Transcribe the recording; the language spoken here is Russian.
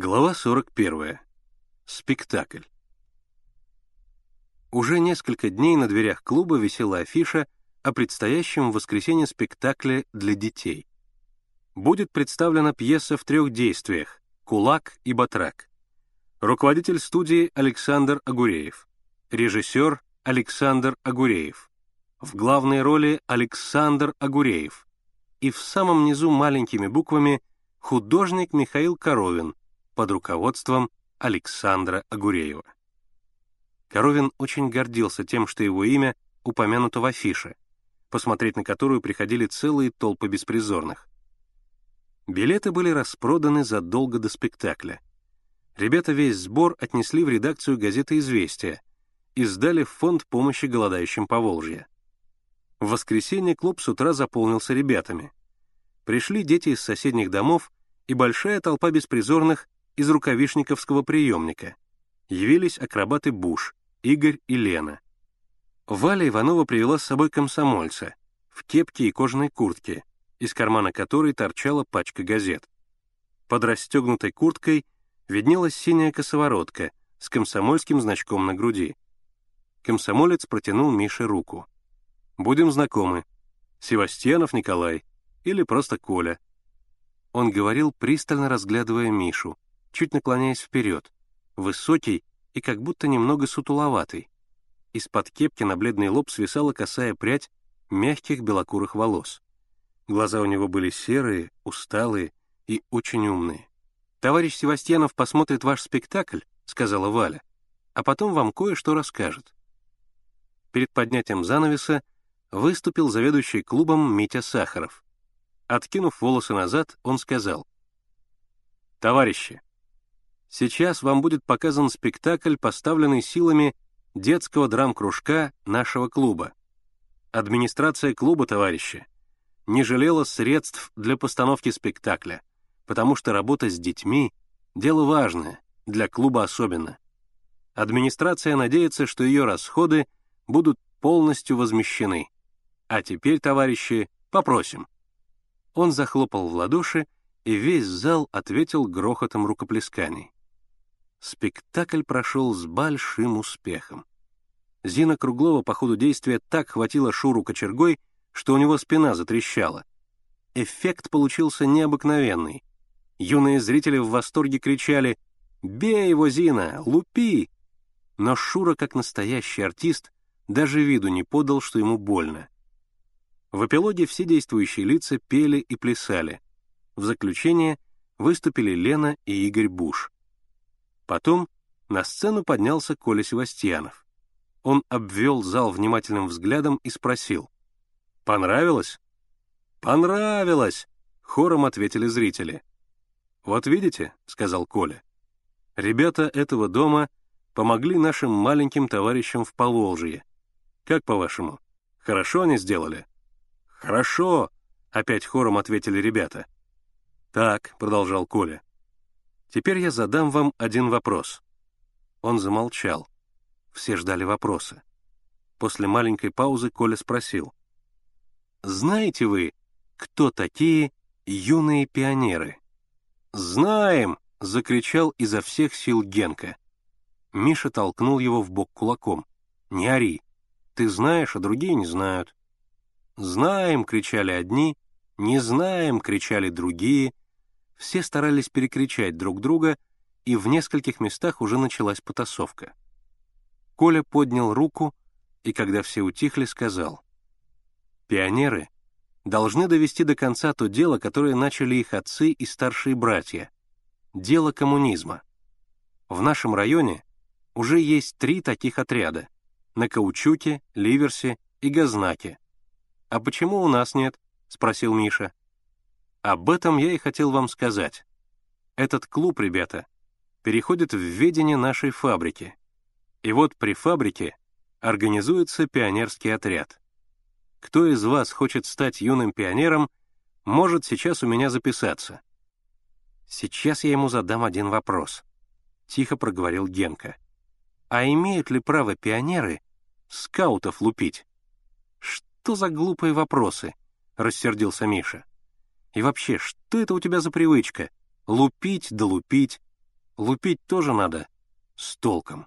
Глава 41. Спектакль. Уже несколько дней на дверях клуба висела афиша о предстоящем в воскресенье спектакле для детей. Будет представлена пьеса в трех действиях «Кулак» и «Батрак». Руководитель студии Александр Агуреев. Режиссер Александр Агуреев. В главной роли Александр Агуреев. И в самом низу маленькими буквами художник Михаил Коровин под руководством Александра Агуреева. Коровин очень гордился тем, что его имя упомянуто в афише, посмотреть на которую приходили целые толпы беспризорных. Билеты были распроданы задолго до спектакля. Ребята весь сбор отнесли в редакцию газеты «Известия» и сдали в фонд помощи голодающим по Волжье. В воскресенье клуб с утра заполнился ребятами. Пришли дети из соседних домов и большая толпа беспризорных из рукавишниковского приемника. Явились акробаты Буш, Игорь и Лена. Валя Иванова привела с собой комсомольца в кепке и кожаной куртке, из кармана которой торчала пачка газет. Под расстегнутой курткой виднелась синяя косоворотка с комсомольским значком на груди. Комсомолец протянул Мише руку. «Будем знакомы. Севастьянов Николай или просто Коля». Он говорил, пристально разглядывая Мишу, чуть наклоняясь вперед, высокий и как будто немного сутуловатый. Из-под кепки на бледный лоб свисала косая прядь мягких белокурых волос. Глаза у него были серые, усталые и очень умные. «Товарищ Севастьянов посмотрит ваш спектакль», — сказала Валя, «а потом вам кое-что расскажет». Перед поднятием занавеса выступил заведующий клубом Митя Сахаров. Откинув волосы назад, он сказал, «Товарищи, сейчас вам будет показан спектакль, поставленный силами детского драм-кружка нашего клуба. Администрация клуба, товарищи, не жалела средств для постановки спектакля, потому что работа с детьми — дело важное, для клуба особенно. Администрация надеется, что ее расходы будут полностью возмещены. А теперь, товарищи, попросим. Он захлопал в ладоши, и весь зал ответил грохотом рукоплесканий. Спектакль прошел с большим успехом. Зина Круглова по ходу действия так хватила Шуру кочергой, что у него спина затрещала. Эффект получился необыкновенный. Юные зрители в восторге кричали «Бей его, Зина! Лупи!» Но Шура, как настоящий артист, даже виду не подал, что ему больно. В эпилоге все действующие лица пели и плясали. В заключение выступили Лена и Игорь Буш. Потом на сцену поднялся Коля Севастьянов. Он обвел зал внимательным взглядом и спросил. «Понравилось?» «Понравилось!» — хором ответили зрители. «Вот видите», — сказал Коля, — «ребята этого дома помогли нашим маленьким товарищам в Поволжье. Как по-вашему, хорошо они сделали?» «Хорошо», — опять хором ответили ребята. «Так», — продолжал Коля, — «теперь я задам вам один вопрос». Он замолчал. Все ждали вопроса. После маленькой паузы Коля спросил. «Знаете вы, кто такие юные пионеры?» «Знаем!» — закричал изо всех сил Генка. Миша толкнул его в бок кулаком. «Не ори. Ты знаешь, а другие не знают». «Знаем!» — кричали одни, «Не знаем!» — кричали другие. Все старались перекричать друг друга, и в нескольких местах уже началась потасовка. Коля поднял руку и, когда все утихли, сказал, «Пионеры должны довести до конца то дело, которое начали их отцы и старшие братья — дело коммунизма. В нашем районе уже есть три таких отряда — на Каучуке, Ливерсе и Газнаке. «А почему у нас нет?» — спросил Миша. «Об этом я и хотел вам сказать. Этот клуб, ребята, переходит в ведение нашей фабрики, и вот при фабрике организуется пионерский отряд. Кто из вас хочет стать юным пионером, может сейчас у меня записаться. Сейчас я ему задам один вопрос. Тихо проговорил Генка. А имеют ли право пионеры скаутов лупить? Что за глупые вопросы? Рассердился Миша. И вообще, что это у тебя за привычка? Лупить да лупить. Лупить тоже надо с толком.